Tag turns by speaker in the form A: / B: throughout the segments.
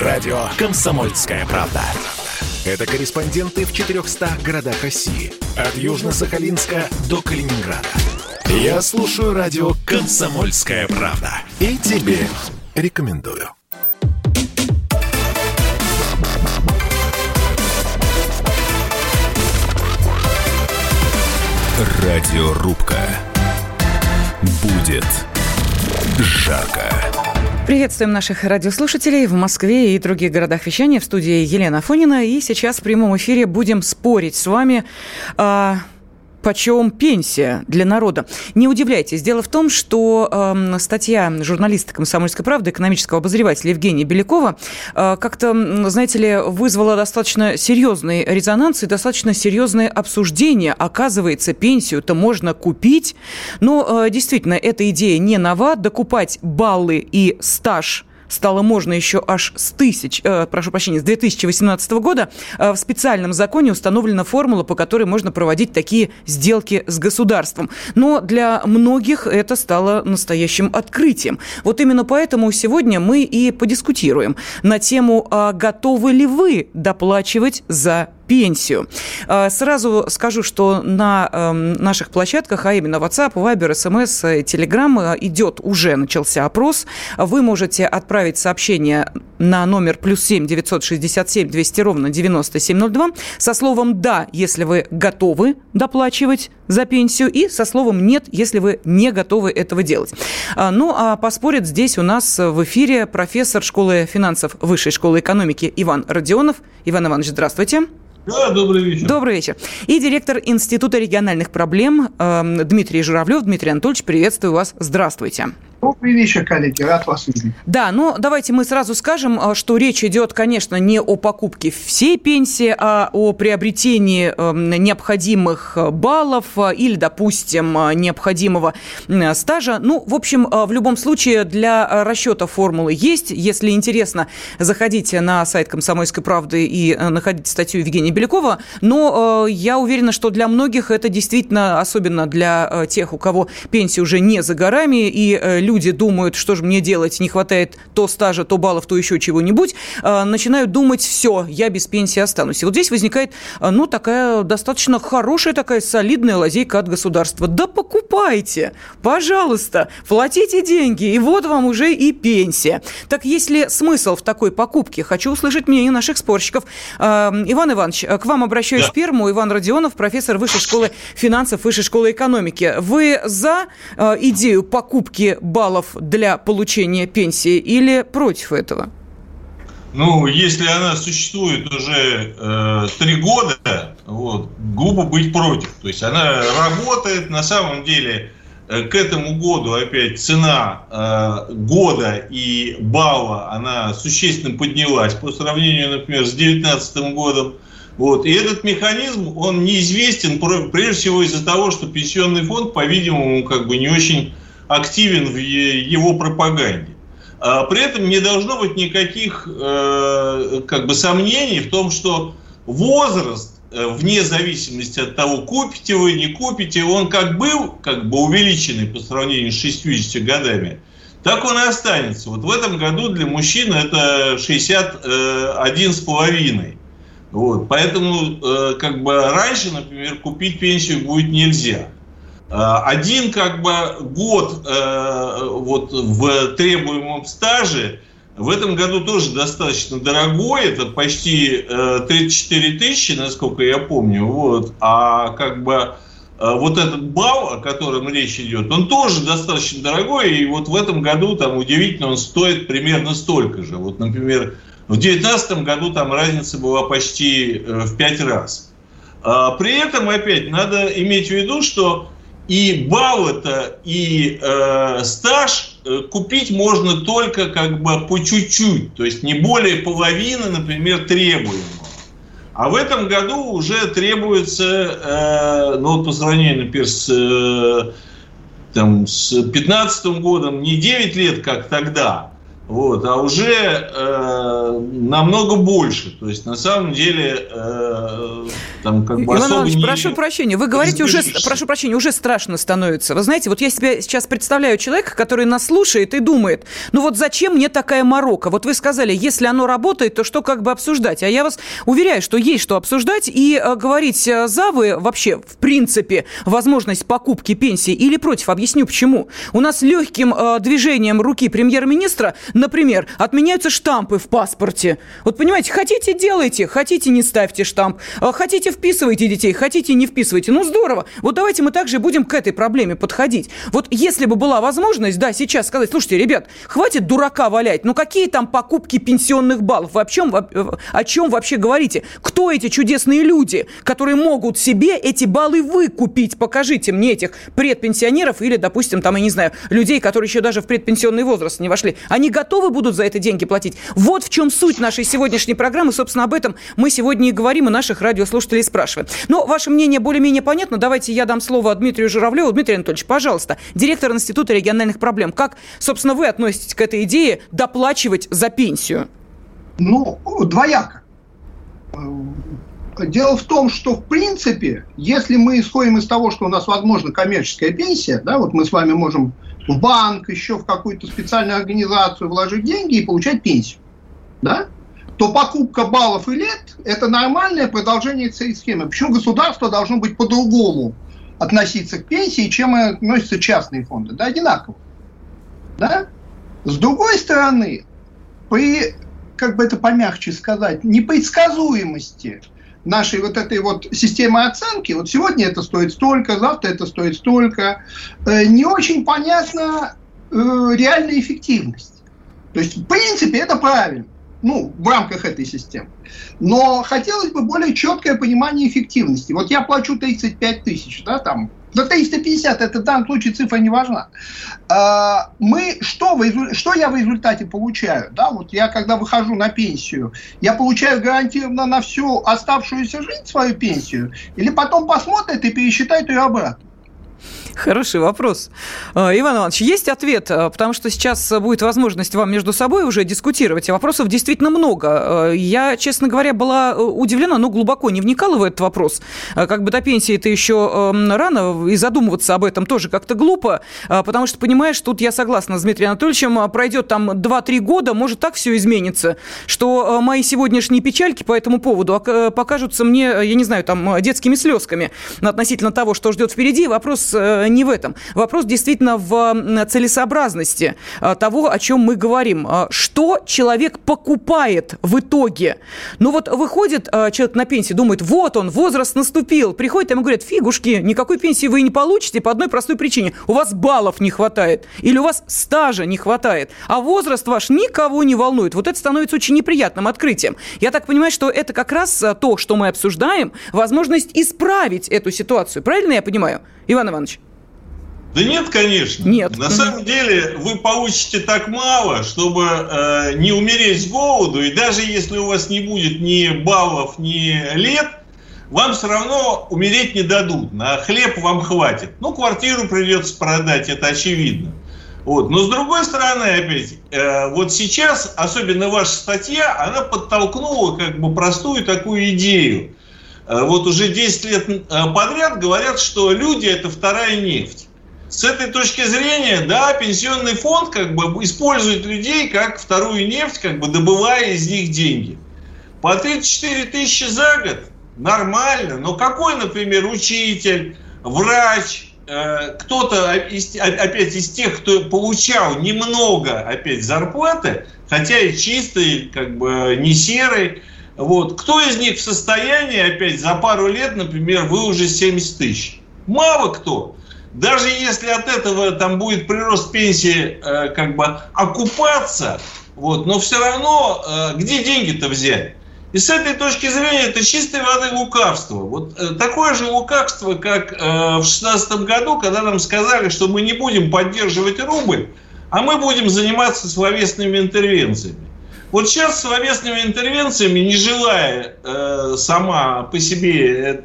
A: Радио «Комсомольская правда». Это корреспонденты в 400 городах России. От Южно-Сахалинска до Калининграда. Я слушаю радио «Комсомольская правда». И тебе рекомендую. Радиорубка. Будет жарко.
B: Приветствуем наших радиослушателей в Москве и других городах вещания. В студии Елена Фонина. И сейчас в прямом эфире будем спорить с вами а, почем пенсия для народа. Не удивляйтесь. Дело в том, что э, статья журналиста «Комсомольской правды», экономического обозревателя Евгения Белякова, э, как-то, знаете ли, вызвала достаточно серьезный резонанс и достаточно серьезное обсуждение. Оказывается, пенсию-то можно купить. Но э, действительно, эта идея не нова. Докупать баллы и стаж – стало можно еще аж с тысяч, э, прошу прощения, с 2018 года, э, в специальном законе установлена формула, по которой можно проводить такие сделки с государством. Но для многих это стало настоящим открытием. Вот именно поэтому сегодня мы и подискутируем на тему, а готовы ли вы доплачивать за пенсию. А, сразу скажу, что на эм, наших площадках, а именно WhatsApp, Viber, SMS, Telegram идет, уже начался опрос. Вы можете отправить сообщение на номер плюс семь девятьсот шестьдесят семь двести ровно девяносто семь ноль два со словом «да», если вы готовы доплачивать за пенсию, и со словом «нет», если вы не готовы этого делать. А, ну, а поспорит здесь у нас в эфире профессор школы финансов Высшей школы экономики Иван Родионов. Иван Иванович, здравствуйте.
C: Да, добрый вечер.
B: Добрый вечер. И директор Института региональных проблем э, Дмитрий Журавлев. Дмитрий Анатольевич, приветствую вас. Здравствуйте.
C: Добрый вечер, коллеги, рад вас видеть.
B: Да, ну давайте мы сразу скажем, а, что речь идет, конечно, не о покупке всей пенсии, а о приобретении эм, необходимых э, баллов э, или, допустим, э, необходимого стажа. Ну, в общем, в любом случае для расчета формулы есть. Если интересно, заходите на сайт «Комсомольской правды» и находите статью Евгения Белякова. Но я уверена, что для многих это действительно, особенно для тех, у кого пенсия уже не за горами, и люди думают, что же мне делать, не хватает то стажа, то баллов, то еще чего-нибудь, а, начинают думать, все, я без пенсии останусь. И вот здесь возникает, а, ну, такая достаточно хорошая, такая солидная лазейка от государства. Да покупайте, пожалуйста, платите деньги, и вот вам уже и пенсия. Так есть ли смысл в такой покупке? Хочу услышать мнение наших спорщиков. А, Иван Иванович, к вам обращаюсь да. первому. Иван Родионов, профессор Высшей школы финансов, Высшей школы экономики. Вы за идею покупки баллов для получения пенсии или против этого?
C: Ну, если она существует уже э, три года, вот, глупо быть против. То есть она работает, на самом деле э, к этому году опять цена э, года и балла, она существенно поднялась по сравнению, например, с 2019 годом. Вот. И этот механизм, он неизвестен прежде всего из-за того, что пенсионный фонд, по-видимому, как бы не очень активен в его пропаганде. А при этом не должно быть никаких э, как бы сомнений в том, что возраст, э, вне зависимости от того, купите вы, не купите, он как был как бы увеличенный по сравнению с 60 годами, так он и останется. Вот в этом году для мужчин это 61,5. Вот. Поэтому э, как бы раньше, например, купить пенсию будет нельзя. Э, один как бы год э, вот в требуемом стаже в этом году тоже достаточно дорогой, это почти 34 э, тысячи, насколько я помню, вот, а как бы вот этот балл, о котором речь идет, он тоже достаточно дорогой, и вот в этом году там удивительно он стоит примерно столько же. Вот, например, в 2019 году там разница была почти в 5 раз. А при этом, опять, надо иметь в виду, что и баллы-то, и э, стаж э, купить можно только как бы по чуть-чуть, то есть не более половины, например, требуемого. А в этом году уже требуется, э, ну, по сравнению, например, с, э, там, с 15 годом, не 9 лет, как тогда, вот, а уже э, намного больше. То есть, на самом деле, э,
B: там как бы Иван Иванович, не... прошу прощения, вы говорите уже, прошу прощения, уже страшно становится. Вы знаете, вот я себе сейчас представляю человека, который нас слушает и думает, ну вот зачем мне такая морока? Вот вы сказали, если оно работает, то что как бы обсуждать? А я вас уверяю, что есть что обсуждать и э, говорить э, за вы вообще в принципе возможность покупки пенсии или против. Объясню почему. У нас легким э, движением руки премьер-министра, например, отменяются штампы в паспорте. Вот понимаете, хотите делайте, хотите не ставьте штамп, э, хотите вписывайте детей, хотите не вписывайте. Ну здорово. Вот давайте мы также будем к этой проблеме подходить. Вот если бы была возможность, да, сейчас сказать, слушайте, ребят, хватит дурака валять, ну какие там покупки пенсионных баллов? Вы о чем, о чем вообще говорите? Кто эти чудесные люди, которые могут себе эти баллы выкупить? Покажите мне этих предпенсионеров или, допустим, там, я не знаю, людей, которые еще даже в предпенсионный возраст не вошли. Они готовы будут за это деньги платить? Вот в чем суть нашей сегодняшней программы. Собственно, об этом мы сегодня и говорим, и наших радиослушателей спрашиваем. Но ваше мнение более-менее понятно. Давайте я дам слово Дмитрию Журавлеву. Дмитрий Анатольевич, пожалуйста, директор Института региональных проблем. Как, собственно, вы относитесь к этой идее доплачивать за пенсию?
D: Ну, двояко. Дело в том, что в принципе, если мы исходим из того, что у нас возможна коммерческая пенсия, да, вот мы с вами можем в банк, еще в какую-то специальную организацию вложить деньги и получать пенсию, да, то покупка баллов и лет – это нормальное продолжение этой схемы. Почему государство должно быть по-другому относиться к пенсии, чем относятся частные фонды? Да, одинаково. Да? С другой стороны, при, как бы это помягче сказать, непредсказуемости нашей вот этой вот системы оценки, вот сегодня это стоит столько, завтра это стоит столько, э, не очень понятна э, реальная эффективность. То есть, в принципе, это правильно ну, в рамках этой системы. Но хотелось бы более четкое понимание эффективности. Вот я плачу 35 тысяч, да, там, до 350, это в данном случае цифра не важна. А, мы, что, в, что я в результате получаю? Да, вот я когда выхожу на пенсию, я получаю гарантированно на всю оставшуюся жизнь свою пенсию, или потом посмотрят и пересчитают ее обратно?
B: Хороший вопрос. А, Иван Иванович, есть ответ, а, потому что сейчас будет возможность вам между собой уже дискутировать, и вопросов действительно много. А, я, честно говоря, была э, удивлена, но глубоко не вникала в этот вопрос. Как бы до пенсии это еще эм, рано, и задумываться об этом тоже как-то глупо, потому что, понимаешь, тут я согласна с Дмитрием Анатольевичем, пройдет там 2-3 года, может так все изменится, что мои сегодняшние печальки по этому поводу покажутся мне, я не знаю, там, детскими слезками относительно того, что ждет впереди. Вопрос э, не в этом. Вопрос действительно в целесообразности а, того, о чем мы говорим. А, что человек покупает в итоге? Ну вот выходит человек на пенсию, думает, вот он, возраст наступил. Приходит, ему говорят, фигушки, никакой пенсии вы не получите по одной простой причине. У вас баллов не хватает. Или у вас стажа не хватает. А возраст ваш никого не волнует. Вот это становится очень неприятным открытием. Я так понимаю, что это как раз то, что мы обсуждаем, возможность исправить эту ситуацию. Правильно я понимаю, Иван Иванович?
C: Да нет, конечно. Нет. На самом деле вы получите так мало, чтобы э, не умереть с голоду, и даже если у вас не будет ни баллов, ни лет, вам все равно умереть не дадут. На хлеб вам хватит. Ну, квартиру придется продать, это очевидно. Вот. Но с другой стороны, опять, э, вот сейчас, особенно ваша статья, она подтолкнула как бы простую такую идею. Э, вот уже 10 лет э, подряд говорят, что люди – это вторая нефть с этой точки зрения, да, пенсионный фонд как бы использует людей как вторую нефть, как бы добывая из них деньги. По 34 тысячи за год нормально, но какой, например, учитель, врач, э, кто-то опять из тех, кто получал немного опять зарплаты, хотя и чистый, как бы не серый, вот, кто из них в состоянии опять за пару лет, например, вы уже 70 тысяч? Мало кто даже если от этого там будет прирост пенсии э, как бы окупаться, вот, но все равно э, где деньги-то взять? И с этой точки зрения это чистой воды лукавство. Вот э, такое же лукавство, как э, в 2016 году, когда нам сказали, что мы не будем поддерживать рубль, а мы будем заниматься словесными интервенциями. Вот сейчас словесными интервенциями, не желая э, сама по себе, э,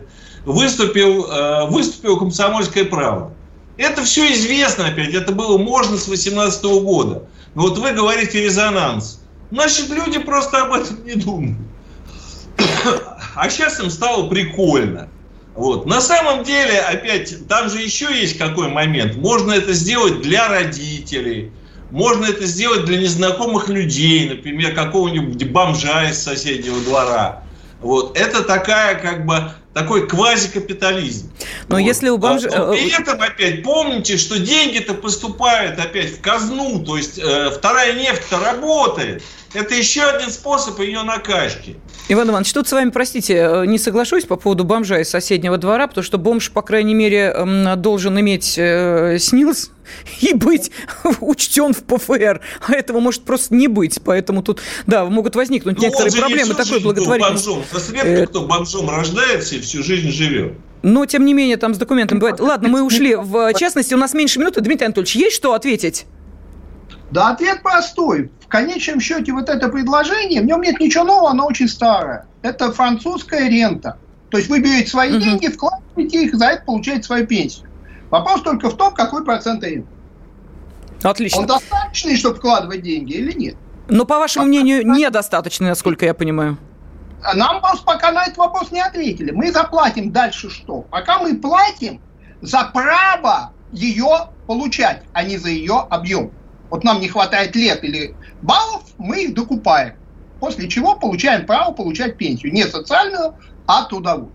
C: выступил, э, выступил комсомольское право. Это все известно опять, это было можно с 2018 года. Но вот вы говорите резонанс. Значит, люди просто об этом не думают. а сейчас им стало прикольно. Вот. На самом деле, опять, там же еще есть какой момент. Можно это сделать для родителей, можно это сделать для незнакомых людей, например, какого-нибудь бомжа из соседнего двора. Вот. Это такая, как бы, такой квазикапитализм.
B: Но вот. если у бомжа...
C: А, при этом опять помните, что деньги-то поступают опять в казну, то есть э, вторая нефть-то работает. Это еще один способ ее накачки.
B: Иван Иванович, тут с вами, простите, э, не соглашусь по поводу бомжа из соседнего двора, потому что бомж, по крайней мере, должен иметь э, СНИЛС и быть учтен в ПФР. А этого может просто не быть. Поэтому тут, да, могут возникнуть ну, некоторые проблемы такой благотворительности.
C: Бомжом. Редко э, кто бомжом рождается и всю жизнь живет.
B: Но, тем не менее, там с документами бывает. Ладно, мы ушли в частности. У нас меньше минуты. Дмитрий Анатольевич, есть что ответить?
D: Да, ответ простой. В конечном счете вот это предложение, в нем нет ничего нового, оно очень старое. Это французская рента. То есть вы берете свои угу. деньги, вкладываете их, за это получаете свою пенсию. Вопрос только в том, какой процент рента.
B: Отлично.
D: Он достаточный, чтобы вкладывать деньги или нет?
B: Но, по вашему мнению, недостаточный, насколько я понимаю.
D: Нам просто пока на этот вопрос не ответили. Мы заплатим дальше что? Пока мы платим за право ее получать, а не за ее объем. Вот нам не хватает лет или баллов, мы их докупаем. После чего получаем право получать пенсию. Не социальную, а трудовую.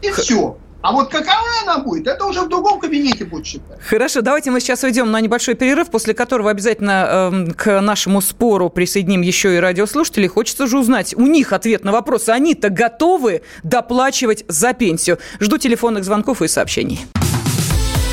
D: И все. А вот какова она будет, это уже в другом кабинете будет считать.
B: Хорошо, давайте мы сейчас уйдем на небольшой перерыв, после которого обязательно э, к нашему спору присоединим еще и радиослушателей. Хочется же узнать у них ответ на вопрос. Они-то готовы доплачивать за пенсию? Жду телефонных звонков и сообщений.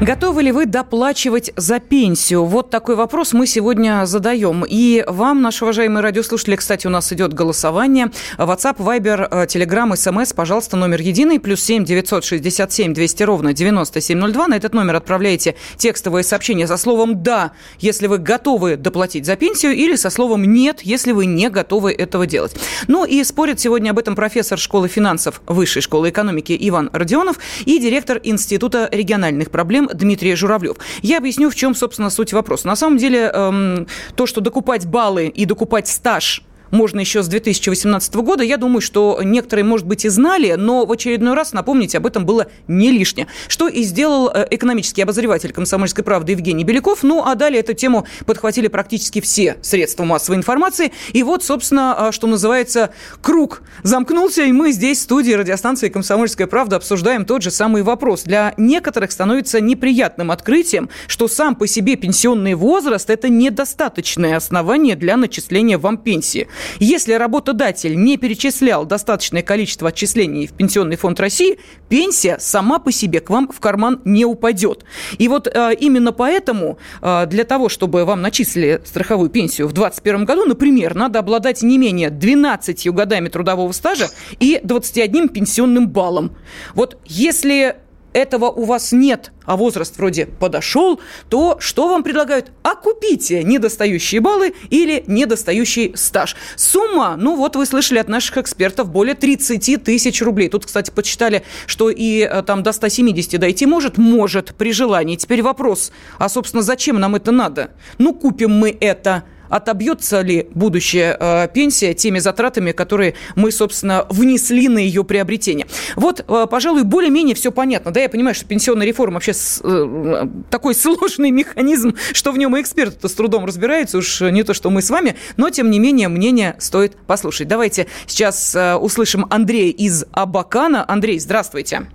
B: Готовы ли вы доплачивать за пенсию? Вот такой вопрос мы сегодня задаем. И вам, наши уважаемые радиослушатели, кстати, у нас идет голосование. WhatsApp, Viber, Telegram, SMS, пожалуйста, номер единый, плюс 7 967 200 ровно 9702. На этот номер отправляете текстовое сообщение со словом «да», если вы готовы доплатить за пенсию, или со словом «нет», если вы не готовы этого делать. Ну и спорит сегодня об этом профессор школы финансов Высшей школы экономики Иван Родионов и директор Института региональных проблем Крым Дмитрий Журавлев. Я объясню, в чем, собственно, суть вопроса. На самом деле, эм, то, что докупать баллы и докупать стаж – можно еще с 2018 года. Я думаю, что некоторые, может быть, и знали, но в очередной раз напомнить об этом было не лишнее. Что и сделал э, экономический обозреватель «Комсомольской правды» Евгений Беляков. Ну, а далее эту тему подхватили практически все средства массовой информации. И вот, собственно, а, что называется, круг замкнулся, и мы здесь, в студии радиостанции «Комсомольская правда», обсуждаем тот же самый вопрос. Для некоторых становится неприятным открытием, что сам по себе пенсионный возраст – это недостаточное основание для начисления вам пенсии. Если работодатель не перечислял достаточное количество отчислений в Пенсионный фонд России, пенсия сама по себе к вам в карман не упадет. И вот э, именно поэтому э, для того, чтобы вам начислили страховую пенсию в 2021 году, например, надо обладать не менее 12 годами трудового стажа и 21 пенсионным баллом. Вот если этого у вас нет, а возраст вроде подошел, то что вам предлагают? А купите недостающие баллы или недостающий стаж. Сумма, ну вот вы слышали от наших экспертов, более 30 тысяч рублей. Тут, кстати, подсчитали, что и э, там до 170 дойти может, может при желании. Теперь вопрос, а, собственно, зачем нам это надо? Ну, купим мы это отобьется ли будущая э, пенсия теми затратами, которые мы, собственно, внесли на ее приобретение. Вот, э, пожалуй, более-менее все понятно. Да, я понимаю, что пенсионная реформа вообще э, такой сложный механизм, что в нем и эксперты с трудом разбираются, уж не то, что мы с вами, но, тем не менее, мнение стоит послушать. Давайте сейчас услышим Андрея из Абакана. Андрей, здравствуйте.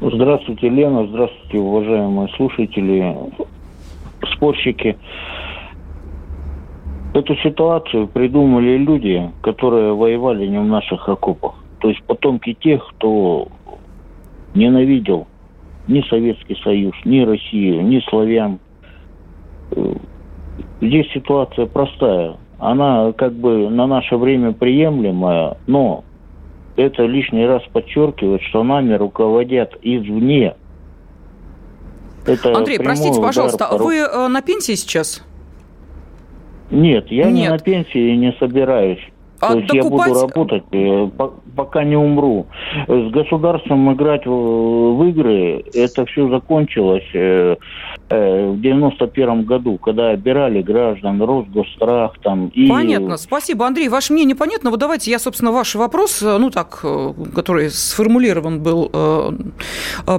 E: Здравствуйте, Лена. Здравствуйте, уважаемые слушатели, спорщики. Эту ситуацию придумали люди, которые воевали не в наших окопах. То есть потомки тех, кто ненавидел ни Советский Союз, ни Россию, ни славян. Э, здесь ситуация простая. Она как бы на наше время приемлемая, но это лишний раз подчеркивает, что нами руководят извне.
B: Это Андрей, простите, пожалуйста, по... вы э, на пенсии сейчас?
E: Нет, я Нет. не на пенсии и не собираюсь. А То есть докупать... я буду работать, э, пока не умру. С государством играть в игры, это все закончилось э, в 91 году, когда обирали граждан, Росгострах там.
B: И... Понятно. Спасибо, Андрей. Ваше мнение понятно. Вот давайте я, собственно, ваш вопрос, ну так, который сформулирован был,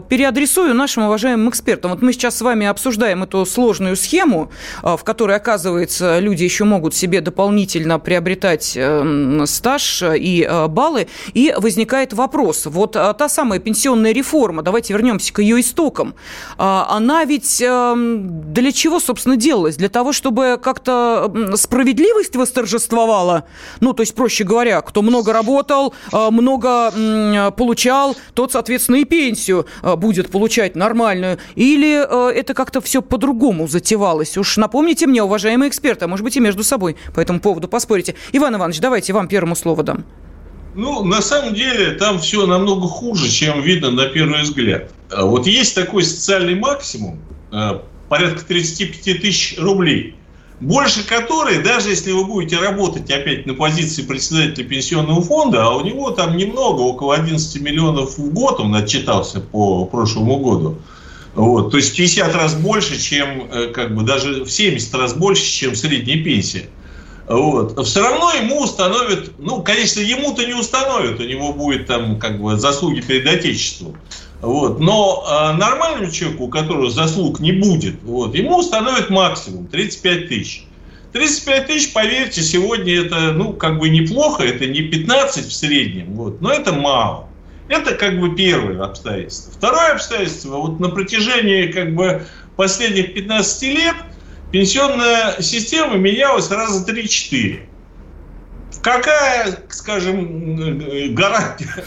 B: переадресую нашим уважаемым экспертам. Вот мы сейчас с вами обсуждаем эту сложную схему, в которой, оказывается, люди еще могут себе дополнительно приобретать стаж и баллы. И возникает вопрос, вот та самая пенсионная реформа, давайте вернемся к ее истокам, она ведь для чего, собственно, делалась? Для того, чтобы как-то справедливость восторжествовала? Ну, то есть, проще говоря, кто много работал, а, много получал, тот, соответственно, и пенсию будет получать нормальную. Или это как-то все по-другому затевалось? Уж напомните мне, уважаемые эксперты, а может быть и между собой по этому поводу поспорите. Иван Иванович, давайте вам первому слово дам.
C: Ну, на самом деле, там все намного хуже, чем видно на первый взгляд. А вот есть такой социальный максимум, порядка 35 тысяч рублей, больше которой, даже если вы будете работать опять на позиции председателя пенсионного фонда, а у него там немного, около 11 миллионов в год, он отчитался по прошлому году, вот, то есть 50 раз больше, чем, э, как бы, даже в 70 раз больше, чем средняя пенсия. Вот. Все равно ему установят, ну, конечно, ему-то не установят, у него будет там как бы заслуги перед Отечеством. Вот. Но э, нормальному человеку, у которого заслуг не будет, вот, ему установят максимум 35 тысяч. 35 тысяч, поверьте, сегодня это, ну, как бы неплохо, это не 15 в среднем, вот, но это мало. Это как бы первое обстоятельство. Второе обстоятельство, вот на протяжении как бы последних 15 лет – пенсионная система менялась раза 3-4. Какая, скажем, гарантия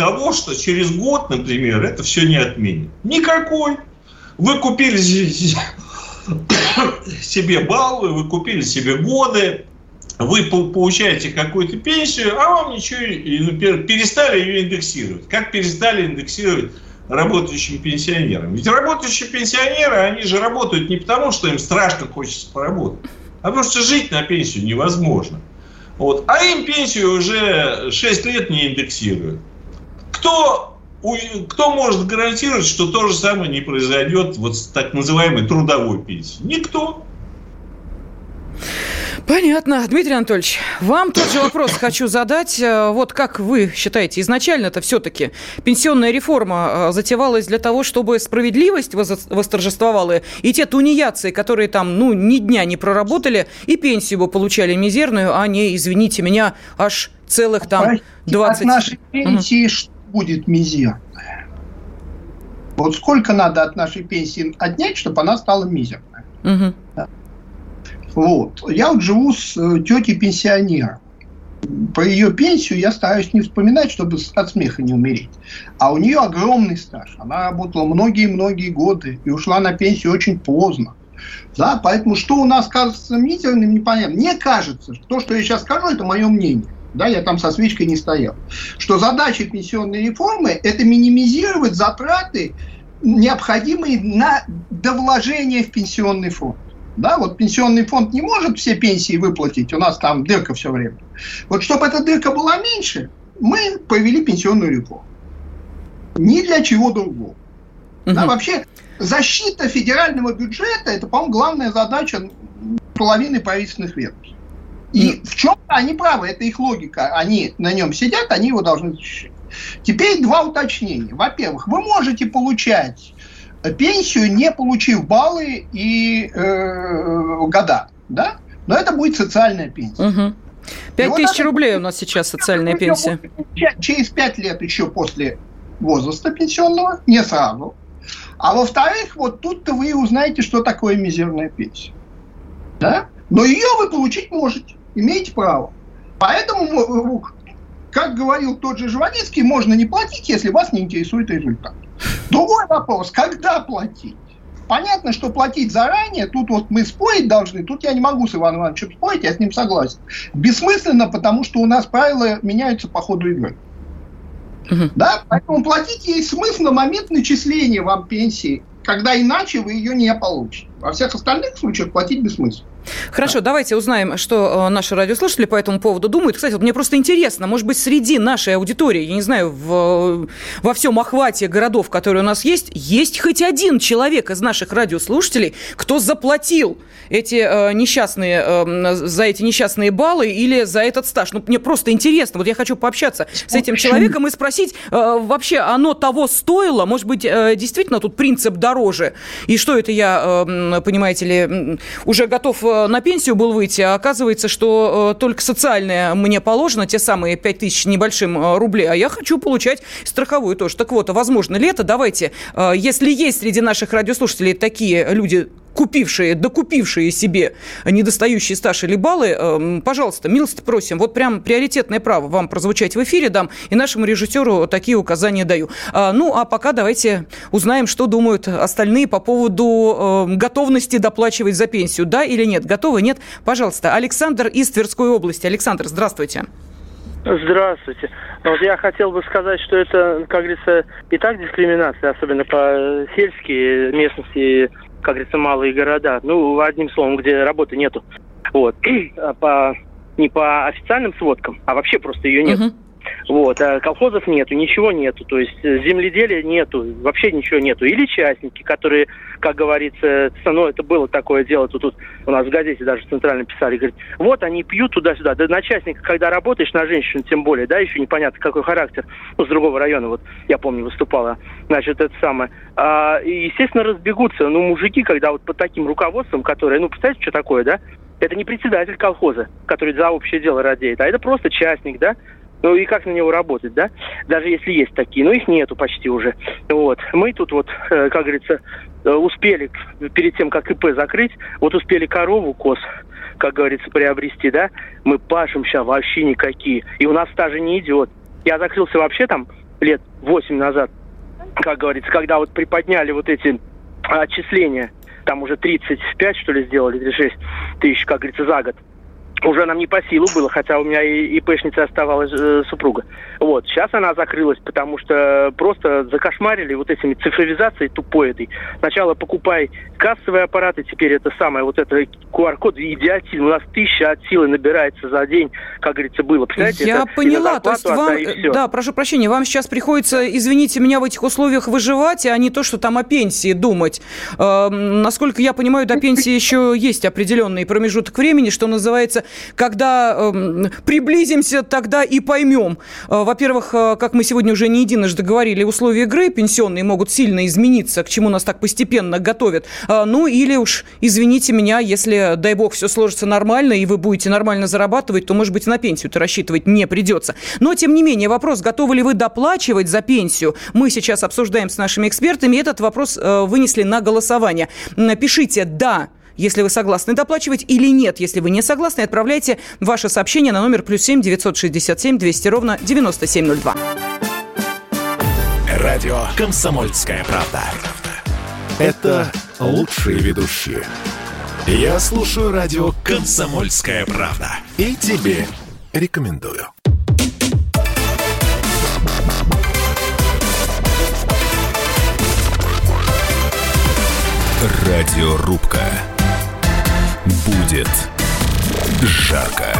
C: того, что через год, например, это все не отменит? Никакой. Вы купили себе баллы, вы купили себе годы, вы получаете какую-то пенсию, а вам ничего, например, перестали ее индексировать. Как перестали индексировать работающим пенсионерам. Ведь работающие пенсионеры, они же работают не потому, что им страшно хочется поработать, а потому что жить на пенсию невозможно. Вот. А им пенсию уже 6 лет не индексируют. Кто, кто может гарантировать, что то же самое не произойдет вот с так называемой трудовой пенсией? Никто.
B: Понятно. Дмитрий Анатольевич, вам тот же вопрос хочу задать. Э, вот как вы считаете, изначально это все-таки пенсионная реформа э, затевалась для того, чтобы справедливость восторжествовала, и те тунеядцы, которые там, ну, ни дня не проработали, и пенсию бы получали мизерную, а не, извините меня, аж целых там 20...
D: От нашей пенсии угу. Будет мизерная? Вот сколько надо от нашей пенсии отнять, чтобы она стала мизерной? Угу. Да. Вот. Я вот живу с э, тетей пенсионером. Про ее пенсию я стараюсь не вспоминать, чтобы от смеха не умереть. А у нее огромный стаж. Она работала многие-многие годы и ушла на пенсию очень поздно. Да, поэтому что у нас кажется мизерным, непонятно. Мне кажется, что то, что я сейчас скажу, это мое мнение. Да, я там со свечкой не стоял. Что задача пенсионной реформы – это минимизировать затраты, необходимые на довложение в пенсионный фонд. Да, вот пенсионный фонд не может все пенсии выплатить, у нас там дырка все время. Вот чтобы эта дырка была меньше, мы провели пенсионную реформу. Ни для чего другого. Угу. Да, вообще защита федерального бюджета это, по-моему, главная задача половины правительственных ведомств. И в чем они правы, это их логика. Они на нем сидят, они его должны защищать. Теперь два уточнения. Во-первых, вы можете получать пенсию, не получив баллы и э, года, да? Но это будет социальная пенсия.
B: Угу. 5 тысяч вот рублей у нас сейчас социальная пенсия.
D: Через 5 лет еще после возраста пенсионного, не сразу. А во-вторых, вот тут-то вы узнаете, что такое мизерная пенсия. Да? Но ее вы получить можете, имеете право. Поэтому, как говорил тот же Жванецкий, можно не платить, если вас не интересует результат. Другой вопрос, когда платить? Понятно, что платить заранее, тут вот мы спорить должны, тут я не могу с Иваном Ивановичем спорить, я с ним согласен. Бессмысленно, потому что у нас правила меняются по ходу игры. Угу. Да, поэтому платить есть смысл на момент начисления вам пенсии, когда иначе вы ее не получите. Во всех остальных случаях платить бессмысленно.
B: Хорошо, давайте узнаем, что э, наши радиослушатели по этому поводу думают. Кстати, вот мне просто интересно, может быть, среди нашей аудитории, я не знаю, в, во всем охвате городов, которые у нас есть, есть хоть один человек из наших радиослушателей, кто заплатил эти э, несчастные, э, за эти несчастные баллы или за этот стаж. Ну, мне просто интересно. Вот я хочу пообщаться с этим человеком и спросить, э, вообще оно того стоило? Может быть, э, действительно тут принцип дороже? И что это я, э, понимаете ли, уже готов э, на пенсию был выйти, а оказывается, что э, только социальное мне положено, те самые 5 тысяч небольшим э, рублей, а я хочу получать страховую тоже. Так вот, возможно ли это? Давайте, э, если есть среди наших радиослушателей такие люди, купившие, докупившие себе недостающие стаж или баллы, э, пожалуйста, милости просим. Вот прям приоритетное право вам прозвучать в эфире дам, и нашему режиссеру такие указания даю. А, ну, а пока давайте узнаем, что думают остальные по поводу э, готовности доплачивать за пенсию. Да или нет? Готовы? Нет? Пожалуйста. Александр из Тверской области. Александр, здравствуйте.
F: Здравствуйте. Вот я хотел бы сказать, что это, как говорится, и так дискриминация, особенно по сельские местности как говорится, малые города. Ну, одним словом, где работы нету. Вот. А по, не по официальным сводкам, а вообще просто ее нет. Uh-huh. Вот, а колхозов нету, ничего нету, то есть э, земледелия нету, вообще ничего нету. Или частники, которые, как говорится, ну, это было такое дело, тут, тут у нас в газете даже центрально писали, говорит, вот они пьют туда-сюда. Да на частника, когда работаешь, на женщину тем более, да, еще непонятно, какой характер, ну, с другого района, вот, я помню, выступала, значит, это самое. А, и, естественно, разбегутся, ну, мужики, когда вот под таким руководством, которое, ну, представляете, что такое, да? Это не председатель колхоза, который за общее дело радеет, а это просто частник, да? Ну и как на него работать, да? Даже если есть такие, но их нету почти уже. Вот. Мы тут вот, э, как говорится, э, успели перед тем, как ИП закрыть, вот успели корову, коз, как говорится, приобрести, да? Мы пашем сейчас вообще никакие. И у нас стажа не идет. Я закрылся вообще там лет 8 назад, как говорится, когда вот приподняли вот эти отчисления, там уже 35, что ли, сделали, 36 тысяч, как говорится, за год уже нам не по силу было, хотя у меня и, и пешница оставалась э, супруга. Вот, сейчас она закрылась, потому что просто закошмарили вот этими цифровизацией тупой этой. Сначала покупай кассовые аппараты, теперь это самое, вот это QR-код, идиотизм. У нас тысяча от силы набирается за день, как говорится, было.
B: Представляете, Я это поняла, то есть вам, да, прошу прощения, вам сейчас приходится, извините меня, в этих условиях выживать, а не то, что там о пенсии думать. Э, насколько я понимаю, до пенсии еще есть определенный промежуток времени, что называется когда э, приблизимся, тогда и поймем. Э, во-первых, э, как мы сегодня уже не единожды говорили, условия игры пенсионные могут сильно измениться, к чему нас так постепенно готовят. Э, ну или уж, извините меня, если, дай бог, все сложится нормально, и вы будете нормально зарабатывать, то, может быть, на пенсию-то рассчитывать не придется. Но, тем не менее, вопрос, готовы ли вы доплачивать за пенсию, мы сейчас обсуждаем с нашими экспертами. Этот вопрос э, вынесли на голосование. Пишите «да», если вы согласны доплачивать или нет. Если вы не согласны, отправляйте ваше сообщение на номер плюс семь девятьсот шестьдесят семь двести ровно девяносто семь ноль два.
A: Радио «Комсомольская правда». Это лучшие ведущие. Я слушаю радио «Комсомольская правда». И тебе рекомендую. Радиорубка. Будет жарко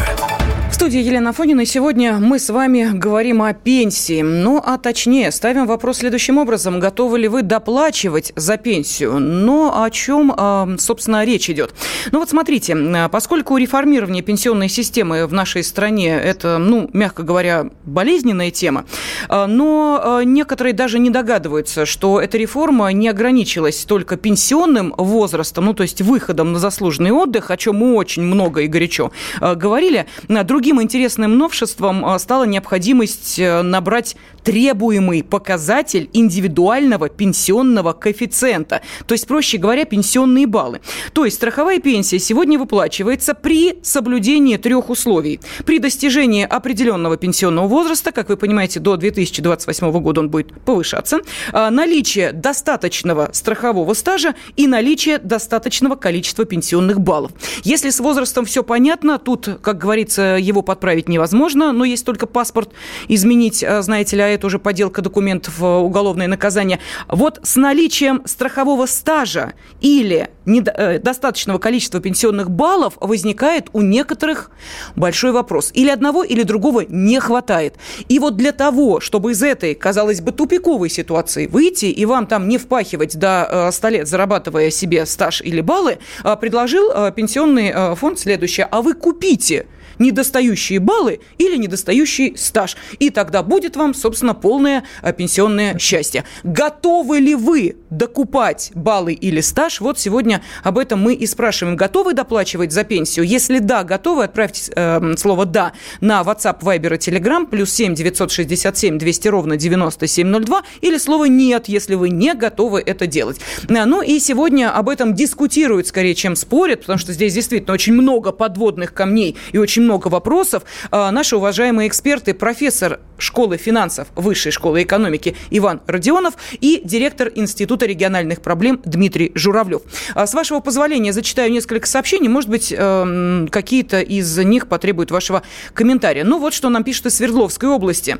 B: студии Елена Фонина. И сегодня мы с вами говорим о пенсии. Ну, а точнее, ставим вопрос следующим образом. Готовы ли вы доплачивать за пенсию? Но о чем, а, собственно, речь идет? Ну, вот смотрите, поскольку реформирование пенсионной системы в нашей стране – это, ну, мягко говоря, болезненная тема, а, но а, некоторые даже не догадываются, что эта реформа не ограничилась только пенсионным возрастом, ну, то есть выходом на заслуженный отдых, о чем мы очень много и горячо говорили. Другие другим интересным новшеством а, стала необходимость э, набрать требуемый показатель индивидуального пенсионного коэффициента. То есть, проще говоря, пенсионные баллы. То есть, страховая пенсия сегодня выплачивается при соблюдении трех условий. При достижении определенного пенсионного возраста, как вы понимаете, до 2028 года он будет повышаться, а, наличие достаточного страхового стажа и наличие достаточного количества пенсионных баллов. Если с возрастом все понятно, тут, как говорится, его подправить невозможно, но есть только паспорт изменить, а, знаете ли, а это уже поделка документов, а, уголовное наказание. Вот с наличием страхового стажа или э, достаточного количества пенсионных баллов возникает у некоторых большой вопрос. Или одного, или другого не хватает. И вот для того, чтобы из этой, казалось бы, тупиковой ситуации выйти и вам там не впахивать до 100 лет, зарабатывая себе стаж или баллы, предложил пенсионный фонд следующее. А вы купите недостающие баллы или недостающий стаж. И тогда будет вам, собственно, полное э, пенсионное счастье. Готовы ли вы докупать баллы или стаж? Вот сегодня об этом мы и спрашиваем. Готовы доплачивать за пенсию? Если да, готовы, отправьте э, слово «да» на WhatsApp, Viber и Telegram, плюс 7 967 200 ровно 9702, или слово «нет», если вы не готовы это делать. Э, ну и сегодня об этом дискутируют скорее, чем спорят, потому что здесь действительно очень много подводных камней и очень много много вопросов. А, наши уважаемые эксперты, профессор школы финансов Высшей школы экономики Иван Родионов и директор Института региональных проблем Дмитрий Журавлев. А, с вашего позволения зачитаю несколько сообщений. Может быть, эм, какие-то из них потребуют вашего комментария. Ну вот что нам пишут из Свердловской области.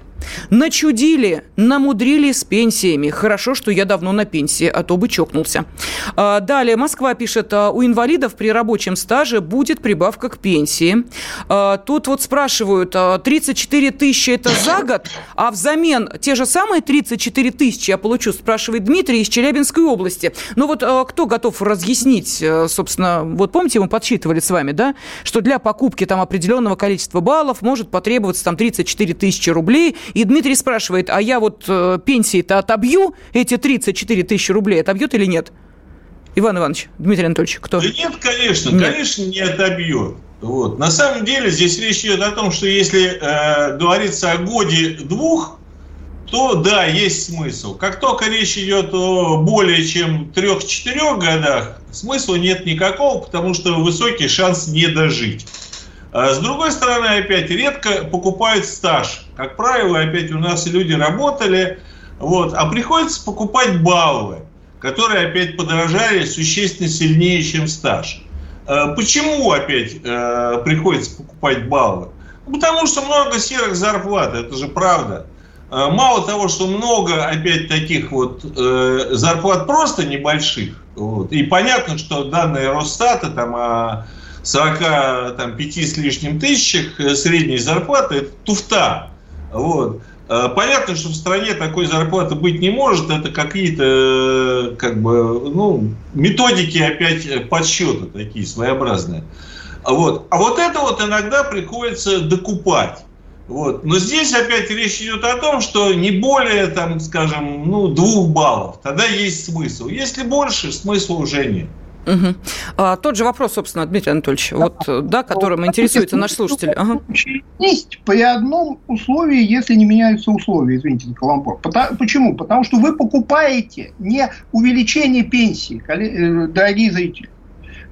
B: Начудили, намудрили с пенсиями. Хорошо, что я давно на пенсии, а то бы чокнулся. А, далее Москва пишет, у инвалидов при рабочем стаже будет прибавка к пенсии. А, тут вот спрашивают, 34 а, тысячи это за год, а взамен те же самые 34 тысячи я получу, спрашивает Дмитрий из Челябинской области. Ну вот а, кто готов разъяснить, собственно, вот помните, мы подсчитывали с вами, да, что для покупки там определенного количества баллов может потребоваться там 34 тысячи рублей, и Дмитрий спрашивает, а я вот э, пенсии-то отобью, эти 34 тысячи рублей отобьет или нет? Иван Иванович, Дмитрий Анатольевич, кто?
C: Да нет, конечно, нет. конечно, не отобьет. Вот. На самом деле здесь речь идет о том, что если э, говорится о годе двух, то да, есть смысл. Как только речь идет о более чем трех-четырех годах, смысла нет никакого, потому что высокий шанс не дожить. А с другой стороны, опять, редко покупают стаж. Как правило, опять у нас люди работали, вот, а приходится покупать баллы, которые опять подорожали существенно сильнее, чем стаж. Э, почему опять э, приходится покупать баллы? Ну, потому что много серых зарплат, это же правда. Э, мало того, что много опять таких вот зарплат просто небольших, вот, и понятно, что данные Росстата там о 45 с лишним тысячах средней зарплаты, это туфта. Вот. Э, понятно, что в стране такой зарплаты быть не может. Это какие-то э, как бы, ну, методики опять подсчета такие своеобразные. Вот. А вот это вот иногда приходится докупать. Вот. Но здесь опять речь идет о том, что не более, там, скажем, ну, двух баллов. Тогда есть смысл. Если больше, смысла уже нет.
B: Угу. А, тот же вопрос, собственно, Дмитрий Анатольевич, вот, да, которым интересуется наш слушатель. Ага.
D: Есть при одном условии, если не меняются условия, извините за каламбур. Почему? Потому что вы покупаете не увеличение пенсии, э, дорогие зрители.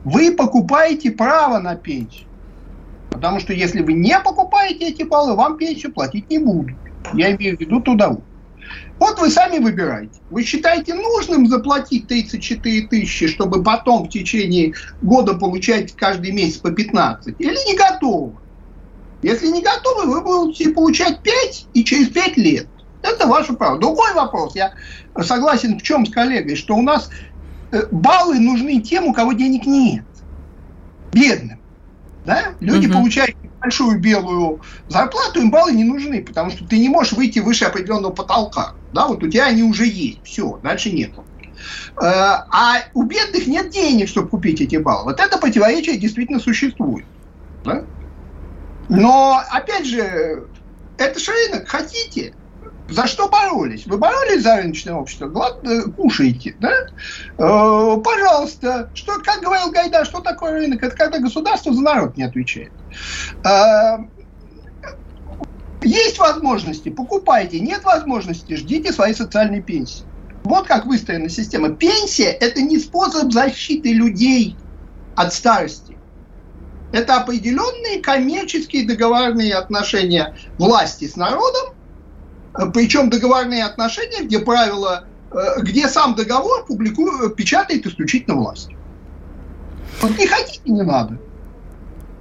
D: Вы покупаете право на пенсию. Потому что если вы не покупаете эти баллы, вам пенсию платить не будут. Я имею в виду трудовую. Вот вы сами выбираете. Вы считаете нужным заплатить 34 тысячи, чтобы потом в течение года получать каждый месяц по 15? Или не готовы? Если не готовы, вы будете получать 5 и через 5 лет. Это ваше право. Другой вопрос. Я согласен в чем с коллегой, что у нас э, баллы нужны тем, у кого денег нет. Бедным. Да? Люди угу. получают большую белую зарплату, им баллы не нужны, потому что ты не можешь выйти выше определенного потолка. Да, вот у тебя они уже есть, все, дальше нету. Э, а у бедных нет денег, чтобы купить эти баллы. Вот это противоречие действительно существует. Да? Но, опять же, это же рынок, хотите, за что боролись? Вы боролись за рыночное общество? Глад... Э, кушаете, да? Э, пожалуйста. Что, как говорил Гайда, что такое рынок? Это когда государство за народ не отвечает. Э, Есть возможности, покупайте. Нет возможности, ждите своей социальной пенсии. Вот как выстроена система. Пенсия – это не способ защиты людей от старости. Это определенные коммерческие договорные отношения власти с народом, причем договорные отношения, где правила, э, где сам договор публикует, печатает исключительно власть. Вот не хотите, не надо.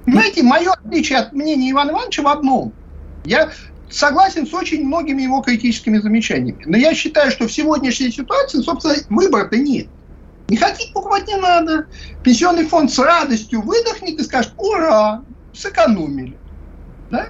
D: Понимаете, мое отличие от мнения Ивана Ивановича в одном. Я согласен с очень многими его критическими замечаниями. Но я считаю, что в сегодняшней ситуации, собственно, выбора-то нет. Не хотите покупать не надо. Пенсионный фонд с радостью выдохнет и скажет, ура, сэкономили.
B: Да?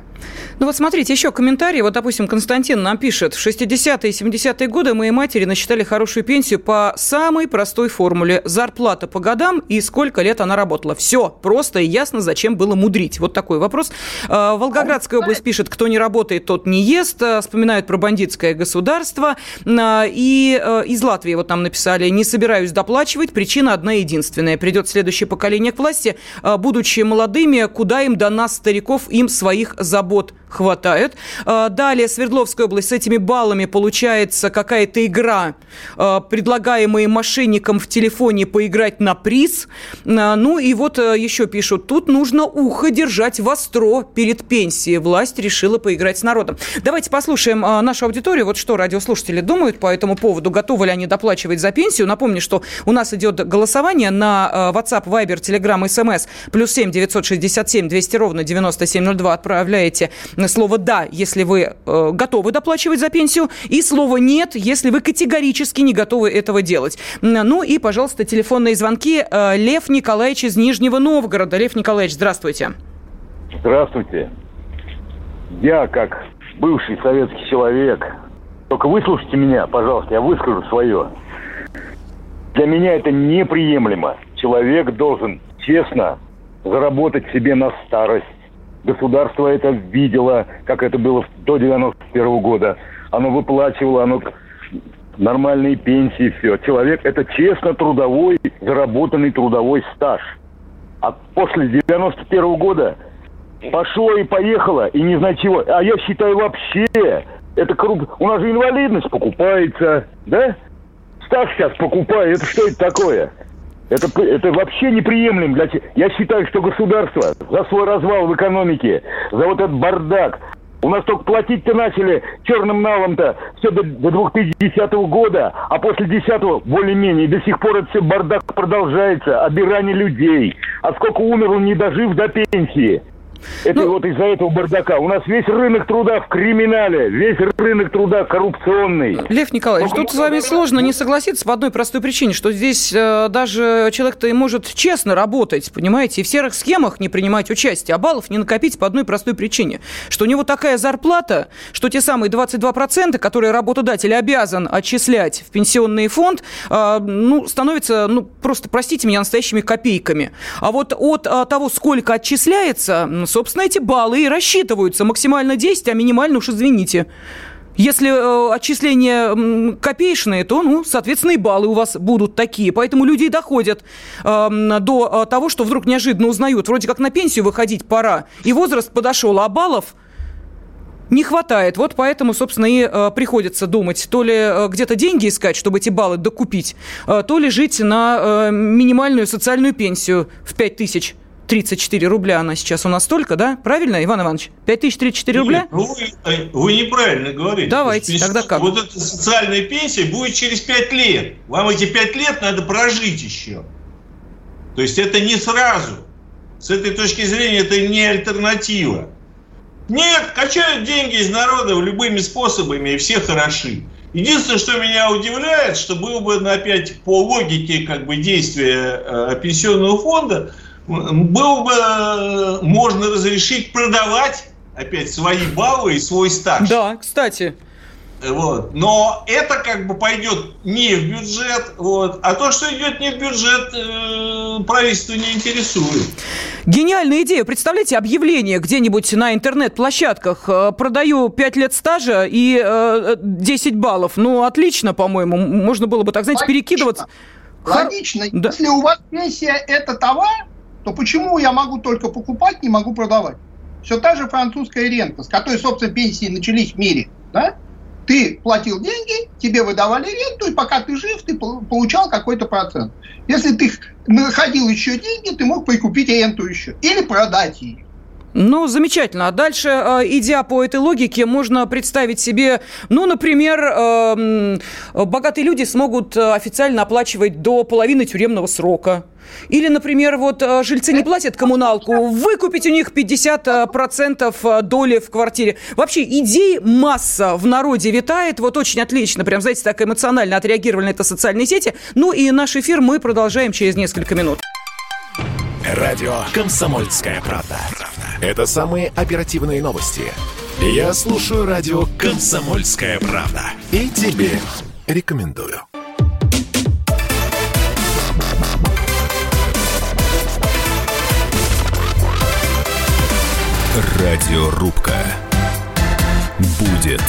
B: Ну вот смотрите, еще комментарий. Вот, допустим, Константин нам пишет. В 60-е и 70-е годы моей матери насчитали хорошую пенсию по самой простой формуле. Зарплата по годам и сколько лет она работала. Все просто и ясно, зачем было мудрить. Вот такой вопрос. А, Волгоградская область пишет, кто не работает, тот не ест. А, вспоминают про бандитское государство. А, и из Латвии вот нам написали, не собираюсь доплачивать. Причина одна единственная. Придет следующее поколение к власти. Будучи молодыми, куда им до нас, стариков, им своих забот работ хватает. А, далее Свердловская область с этими баллами получается какая-то игра, а, предлагаемая мошенникам в телефоне поиграть на приз. А, ну и вот еще пишут, тут нужно ухо держать востро перед пенсией. Власть решила поиграть с народом. Давайте послушаем нашу аудиторию, вот что радиослушатели думают по этому поводу, готовы ли они доплачивать за пенсию. Напомню, что у нас идет голосование на WhatsApp, Viber, Telegram, SMS, плюс 7 967 200 ровно 9702 отправляете слово «да», если вы э, готовы доплачивать за пенсию, и слово «нет», если вы категорически не готовы этого делать. Ну и, пожалуйста, телефонные звонки. Э, Лев Николаевич из Нижнего Новгорода. Лев Николаевич, здравствуйте.
G: Здравствуйте. Я, как бывший советский человек, только выслушайте меня, пожалуйста, я выскажу свое. Для меня это неприемлемо. Человек должен честно заработать себе на старость Государство это видело, как это было до 91 года. Оно выплачивало, оно нормальные пенсии, все. Человек это честно трудовой, заработанный трудовой стаж. А после 91 года пошло и поехало, и не знаю чего. А я считаю вообще, это круг... У нас же инвалидность покупается, да? Стаж сейчас покупаю, это что это такое? Это, это вообще неприемлемо. Для... Я считаю, что государство за свой развал в экономике, за вот этот бардак, у нас только платить-то начали черным налом-то все до, до 2010 года, а после 10 более-менее до сих пор это все бардак продолжается, обирание людей. А сколько умерло, не дожив до пенсии. Это ну, вот из-за этого бардака. У нас весь рынок труда в криминале, весь рынок труда коррупционный.
B: Лев Николаевич, тут с вами сложно не согласиться по одной простой причине, что здесь э, даже человек-то и может честно работать, понимаете, и в серых схемах не принимать участие, а баллов не накопить по одной простой причине, что у него такая зарплата, что те самые 22%, которые работодатель обязан отчислять в пенсионный фонд, э, ну, становятся, ну, просто, простите меня, настоящими копейками. А вот от э, того, сколько отчисляется, собственно, эти баллы и рассчитываются. Максимально 10, а минимально уж извините. Если э, отчисления копеечные, то, ну, соответственно, и баллы у вас будут такие. Поэтому люди и доходят э, до э, того, что вдруг неожиданно узнают, вроде как на пенсию выходить пора, и возраст подошел, а баллов не хватает. Вот поэтому, собственно, и э, приходится думать, то ли э, где-то деньги искать, чтобы эти баллы докупить, э, то ли жить на э, минимальную социальную пенсию в 5 тысяч 34 рубля она сейчас у нас только, да? Правильно, Иван Иванович? 5034 рубля?
C: Нет, ну вы, э, вы неправильно говорите.
B: Давайте, есть, тогда как?
C: Вот эта социальная пенсия будет через 5 лет. Вам эти 5 лет надо прожить еще. То есть это не сразу. С этой точки зрения это не альтернатива. Нет, качают деньги из народа любыми способами, и все хороши. Единственное, что меня удивляет, что было бы опять по логике как бы действия э, пенсионного фонда, было бы э, можно разрешить продавать опять свои баллы и свой стаж.
B: Да, кстати.
C: Вот. Но это как бы пойдет не в бюджет, вот. а то, что идет не в бюджет, э, правительство не интересует.
B: Гениальная идея. Представляете, объявление где-нибудь на интернет-площадках. Э, продаю 5 лет стажа и э, 10 баллов. Ну, отлично, по-моему. Можно было бы, так знаете, Логично. перекидываться.
D: Логично. Да. Если у вас пенсия – это товар, то почему я могу только покупать, не могу продавать? все та же французская рента, с которой, собственно, пенсии начались в мире. Да? Ты платил деньги, тебе выдавали ренту, и пока ты жив, ты получал какой-то процент. Если ты находил еще деньги, ты мог прикупить ренту еще или продать ее.
B: Ну, замечательно. А дальше, э, идя по этой логике, можно представить себе, ну, например, эм, богатые люди смогут э, официально оплачивать до половины тюремного срока. Или, например, вот э, жильцы не платят коммуналку, выкупить у них 50% доли в квартире. Вообще, идей масса в народе витает. Вот очень отлично, прям, знаете, так эмоционально отреагировали на это социальные сети. Ну и наш эфир мы продолжаем через несколько минут.
A: Радио «Комсомольская правда». Это самые оперативные новости. Я слушаю радио «Комсомольская правда». И тебе рекомендую. Радиорубка. Будет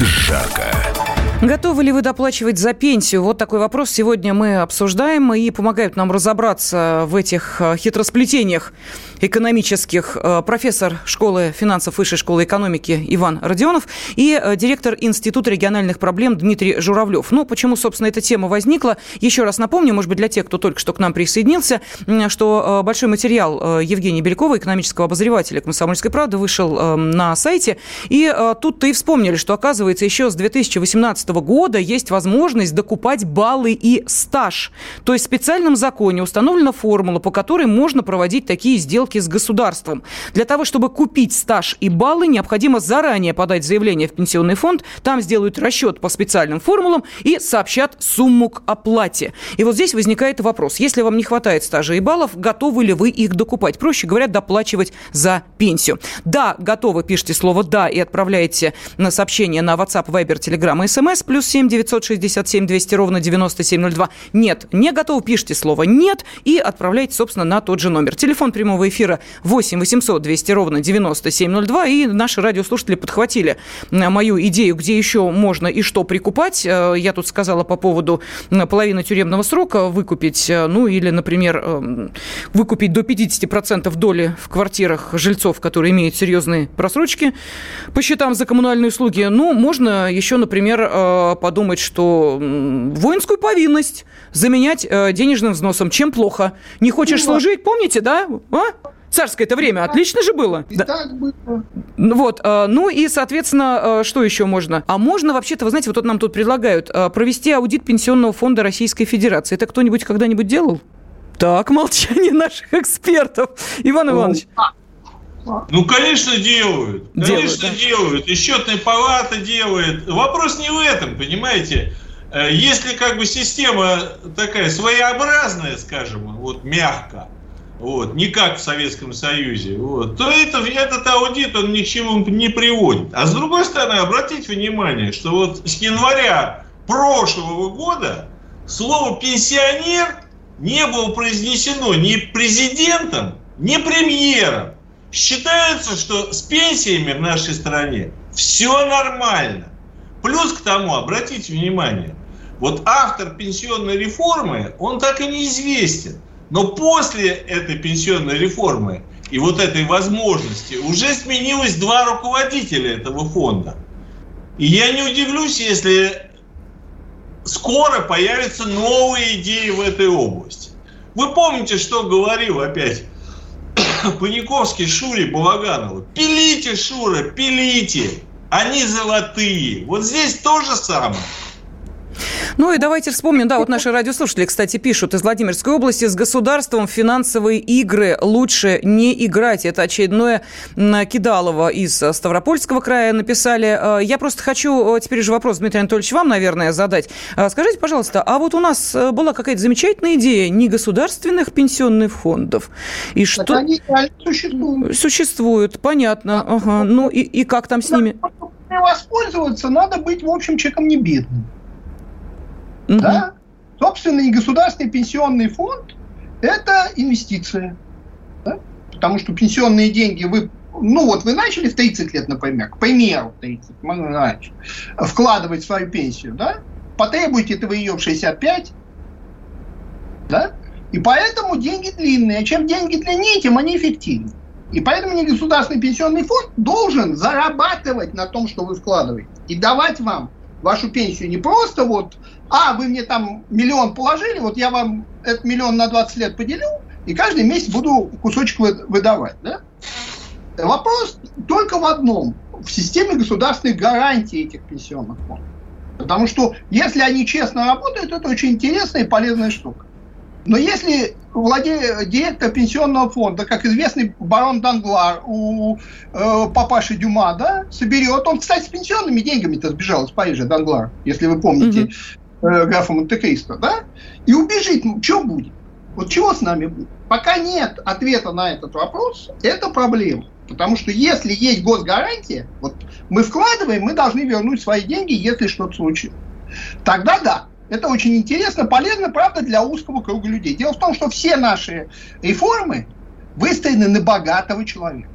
A: жарко.
B: Готовы ли вы доплачивать за пенсию? Вот такой вопрос сегодня мы обсуждаем и помогают нам разобраться в этих э, хитросплетениях экономических э, профессор школы финансов Высшей школы экономики Иван Родионов и э, директор Института региональных проблем Дмитрий Журавлев. Ну, почему, собственно, эта тема возникла? Еще раз напомню, может быть, для тех, кто только что к нам присоединился, что большой материал Евгения Белякова, экономического обозревателя «Комсомольской правды», вышел на сайте. И тут-то и вспомнили, что, оказывается, еще с 2018 года есть возможность докупать баллы и стаж. То есть в специальном законе установлена формула, по которой можно проводить такие сделки с государством. Для того, чтобы купить стаж и баллы, необходимо заранее подать заявление в пенсионный фонд. Там сделают расчет по специальным формулам и сообщат сумму к оплате. И вот здесь возникает вопрос. Если вам не хватает стажа и баллов, готовы ли вы их докупать? Проще говоря, доплачивать за пенсию. Да, готовы, пишите слово «да» и отправляете на сообщение на WhatsApp, Viber, Telegram и SMS плюс 7 967 200 ровно 9702. Нет, не готов, пишите слово «нет» и отправляйте, собственно, на тот же номер. Телефон прямого эфира 8 800 200 ровно 9702. И наши радиослушатели подхватили э, мою идею, где еще можно и что прикупать. Э, я тут сказала по поводу половины тюремного срока выкупить, э, ну или, например, выкупить до 50% доли в квартирах жильцов, которые имеют серьезные просрочки по счетам за коммунальные услуги. Ну, можно еще, например, Э, подумать, что воинскую повинность заменять э, денежным взносом. Чем плохо? Не хочешь ну, служить? Помните, да? А? Царское это время, отлично же было. И да. так было. Ну вот, э, ну и, соответственно, что еще можно? А можно вообще-то, вы знаете, вот нам тут предлагают провести аудит Пенсионного фонда Российской Федерации. Это кто-нибудь когда-нибудь делал? Так, молчание наших экспертов. Иван Иванович. А,
C: ну, конечно, делают. Конечно, делают. Да? делают. И счетная палата делает. Вопрос не в этом, понимаете? Э, если как бы система такая своеобразная, скажем, вот мягко, вот, не как в Советском Союзе, вот, то это, этот аудит, он ни к чему не приводит. А с другой стороны, обратите внимание, что вот с января прошлого года слово «пенсионер» не было произнесено ни президентом, ни премьером. Считается, что с пенсиями в нашей стране все нормально. Плюс к тому, обратите внимание, вот автор пенсионной реформы, он так и неизвестен. Но после этой пенсионной реформы и вот этой возможности уже сменилось два руководителя этого фонда. И я не удивлюсь, если скоро появятся новые идеи в этой области. Вы помните, что говорил опять Паниковский Шуре Балаганову. Пилите, Шура, пилите. Они золотые. Вот здесь то же самое.
B: Ну и давайте вспомним, да, вот наши радиослушатели, кстати, пишут из Владимирской области, с государством финансовые игры лучше не играть. Это очередное Кидалово из Ставропольского края написали. Э, я просто хочу э, теперь же вопрос, Дмитрий Анатольевич, вам, наверное, задать. Э, скажите, пожалуйста, а вот у нас была какая-то замечательная идея негосударственных пенсионных фондов. И что... Так они существуют. Существуют, понятно. Ага. Ну и, и как там с ними?
D: Воспользоваться надо быть, в общем, человеком не бедным. Угу. Да? Собственный государственный пенсионный фонд – это инвестиция. Да? Потому что пенсионные деньги вы ну вот вы начали в 30 лет, например, к примеру, 30, начали, вкладывать свою пенсию, да, потребуете это вы ее в 65, да, и поэтому деньги длинные. А чем деньги длиннее, тем они эффективнее. И поэтому негосударственный пенсионный фонд должен зарабатывать на том, что вы вкладываете. И давать вам вашу пенсию не просто вот, а, вы мне там миллион положили, вот я вам этот миллион на 20 лет поделю, и каждый месяц буду кусочек выдавать. Да? Вопрос только в одном. В системе государственных гарантий этих пенсионных фондов. Потому что если они честно работают, это очень интересная и полезная штука. Но если владе... директор пенсионного фонда, как известный барон Данглар у э, папаши Дюма, да, соберет, он, кстати, с пенсионными деньгами-то сбежал из Парижа, Данглар, если вы помните mm-hmm. э, графа Монте-Кристо, да, и убежит, ну, что будет? Вот чего с нами будет? Пока нет ответа на этот вопрос, это проблема. Потому что если есть госгарантия, вот мы вкладываем, мы должны вернуть свои деньги, если что-то случилось. Тогда да, это очень интересно, полезно, правда, для узкого круга людей. Дело в том, что все наши реформы выстроены на богатого человека.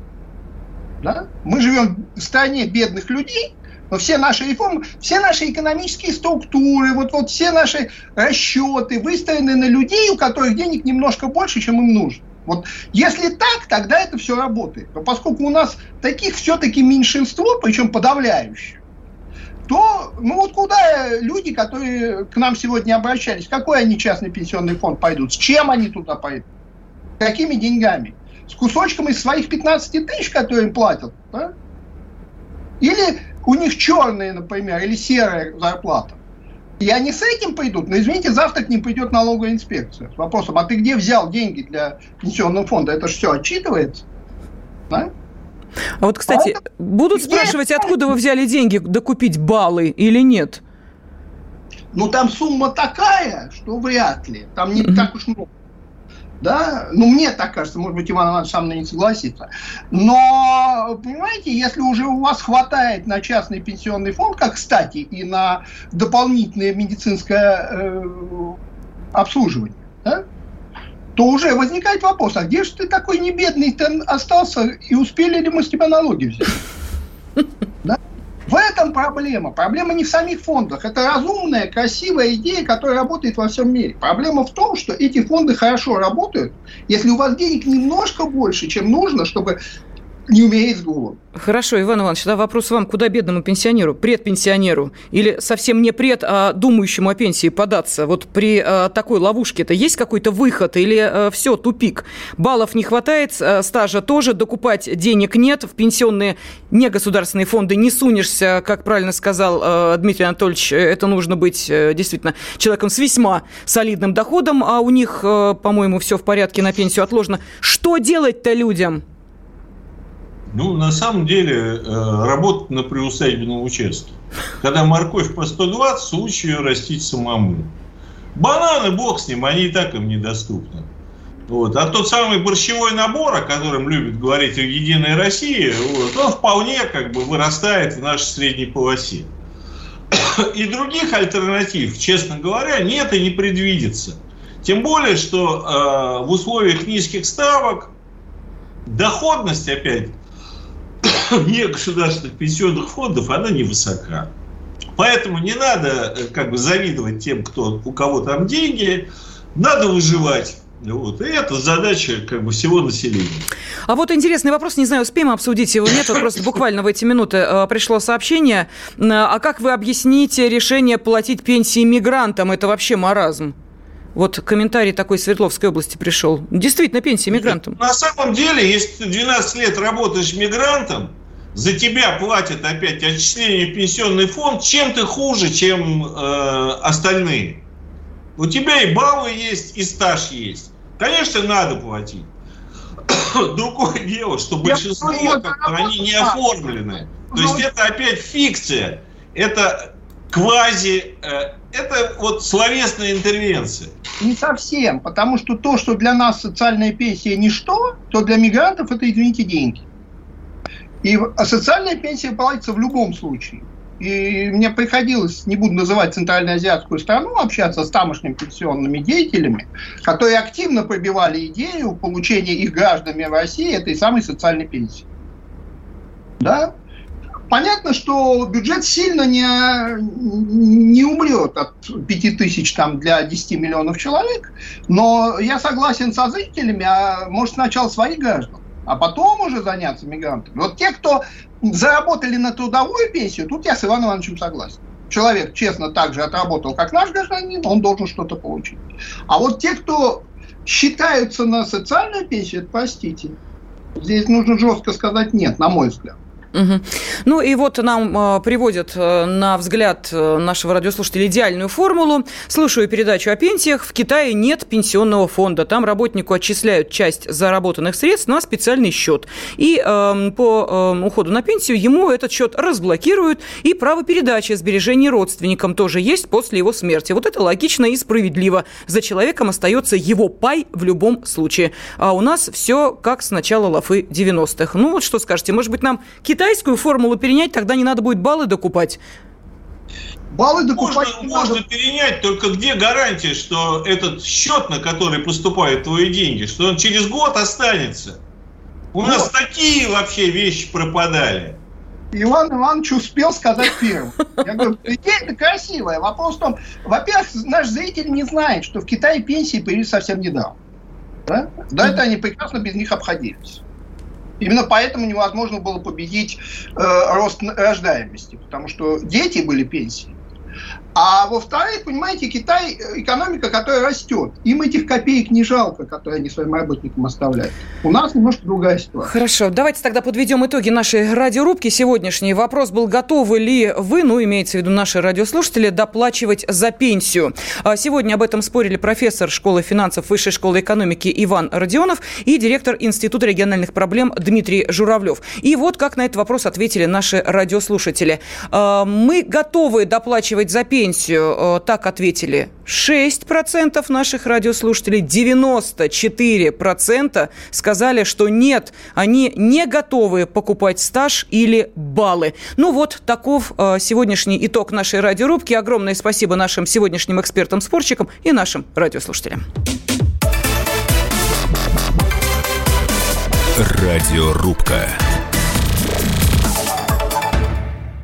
D: Да? Мы живем в стране бедных людей, но все наши реформы, все наши экономические структуры, вот, вот все наши расчеты выстроены на людей, у которых денег немножко больше, чем им нужно. Вот если так, тогда это все работает. Но поскольку у нас таких все-таки меньшинство, причем подавляющее, то, ну вот куда люди, которые к нам сегодня обращались, какой они частный пенсионный фонд пойдут, с чем они туда пойдут, какими деньгами, с кусочком из своих 15 тысяч, которые им платят, да? или у них черные, например, или серая зарплата. И они с этим пойдут, но извините, завтра к ним придет налоговая инспекция с вопросом, а ты где взял деньги для пенсионного фонда? Это же все отчитывается. Да?
B: А вот, кстати, а будут спрашивать, откуда вы взяли деньги докупить баллы или нет?
D: Ну, там сумма такая, что вряд ли. Там не mm-hmm. так уж много да, ну мне так кажется, может быть, Иван Иванович со мной не согласится, но, понимаете, если уже у вас хватает на частный пенсионный фонд, как, кстати, и на дополнительное медицинское э, обслуживание, да, то уже возникает вопрос, а где же ты такой небедный ты остался, и успели ли мы с тебя налоги взять? Да? В этом проблема. Проблема не в самих фондах. Это разумная, красивая идея, которая работает во всем мире. Проблема в том, что эти фонды хорошо работают, если у вас денег немножко больше, чем нужно, чтобы не умеет с.
B: Хорошо, Иван Иванович, тогда вопрос вам, куда бедному пенсионеру, предпенсионеру, или совсем не пред, а думающему о пенсии податься? Вот при а, такой ловушке-то есть какой-то выход или а, все, тупик? Баллов не хватает, а, стажа тоже, докупать денег нет, в пенсионные негосударственные фонды не сунешься, как правильно сказал а, Дмитрий Анатольевич, это нужно быть а, действительно человеком с весьма солидным доходом, а у них, а, по-моему, все в порядке, на пенсию отложено. Что делать-то людям?
C: Ну, на самом деле, э, работать на приусадебном участке. Когда морковь по 120, лучше ее растить самому. Бананы, бог с ним, они и так им недоступны. Вот. А тот самый борщевой набор, о котором любит говорить в «Единой России», вот, он вполне как бы вырастает в нашей средней полосе. И других альтернатив, честно говоря, нет и не предвидится. Тем более, что э, в условиях низких ставок доходность, опять, негосударственных пенсионных фондов, она невысока. Поэтому не надо э, как бы завидовать тем, кто, у кого там деньги, надо выживать. Вот. И это задача как бы всего населения.
B: А вот интересный вопрос, не знаю, успеем обсудить его, нет, вот просто буквально в эти минуты э, пришло сообщение. А как вы объясните решение платить пенсии мигрантам? Это вообще маразм. Вот комментарий такой Свердловской области пришел. Действительно, пенсия мигрантам.
C: На самом деле, если ты 12 лет работаешь мигрантом, за тебя платят опять отчисление в пенсионный фонд, чем ты хуже, чем э, остальные. У тебя и баллы есть, и стаж есть. Конечно, надо платить. Другое дело, что большинство как они не оформлены. То есть это опять фикция. Это квази... Э, это вот словесная интервенция.
D: Не совсем, потому что то, что для нас социальная пенсия ничто, то для мигрантов это, извините, деньги. И а социальная пенсия платится в любом случае. И мне приходилось, не буду называть Центральноазиатскую страну, общаться с тамошними пенсионными деятелями, которые активно пробивали идею получения их гражданами России этой самой социальной пенсии. Да? Понятно, что бюджет сильно не, не умрет от 5 тысяч там, для 10 миллионов человек, но я согласен со зрителями, а может сначала своих граждан а потом уже заняться мигрантами. Вот те, кто заработали на трудовую пенсию, тут я с Иваном Ивановичем согласен. Человек честно так же отработал, как наш гражданин, он должен что-то получить. А вот те, кто считаются на социальную пенсию, простите. Здесь нужно жестко сказать нет, на мой взгляд.
B: Угу. Ну и вот нам э, приводят э, на взгляд э, нашего радиослушателя идеальную формулу. Слушаю передачу о пенсиях. В Китае нет пенсионного фонда. Там работнику отчисляют часть заработанных средств на специальный счет. И э, по э, уходу на пенсию ему этот счет разблокируют. И право передачи сбережений родственникам тоже есть после его смерти. Вот это логично и справедливо. За человеком остается его пай в любом случае. А у нас все как с начала лафы 90-х. Ну вот что скажете, может быть нам Китай китайскую формулу перенять, тогда не надо будет баллы докупать.
C: Баллы докупать можно, можно перенять, только где гарантия, что этот счет, на который поступают твои деньги, что он через год останется? У вот. нас такие вообще вещи пропадали.
D: Иван Иванович успел сказать первым. Я говорю, идея-то красивая. Вопрос в том, во-первых, наш зритель не знает, что в Китае пенсии появились совсем недавно. Да? До этого они прекрасно без них обходились. Именно поэтому невозможно было победить э, рост рождаемости, потому что дети были пенсии. А во-вторых, понимаете, Китай э, экономика, которая растет. Им этих копеек не жалко, которые они своим работникам оставляют. У нас немножко другая ситуация.
B: Хорошо, давайте тогда подведем итоги нашей радиорубки сегодняшней. Вопрос был, готовы ли вы, ну, имеется в виду наши радиослушатели, доплачивать за пенсию. А сегодня об этом спорили профессор школы финансов Высшей школы экономики Иван Родионов и директор Института региональных проблем Дмитрий Журавлев. И вот как на этот вопрос ответили наши радиослушатели. А, мы готовы доплачивать за пенсию пенсию, э, так ответили 6% наших радиослушателей, 94% сказали, что нет, они не готовы покупать стаж или баллы. Ну вот, таков э, сегодняшний итог нашей радиорубки. Огромное спасибо нашим сегодняшним экспертам-спорщикам и нашим радиослушателям.
A: Радиорубка.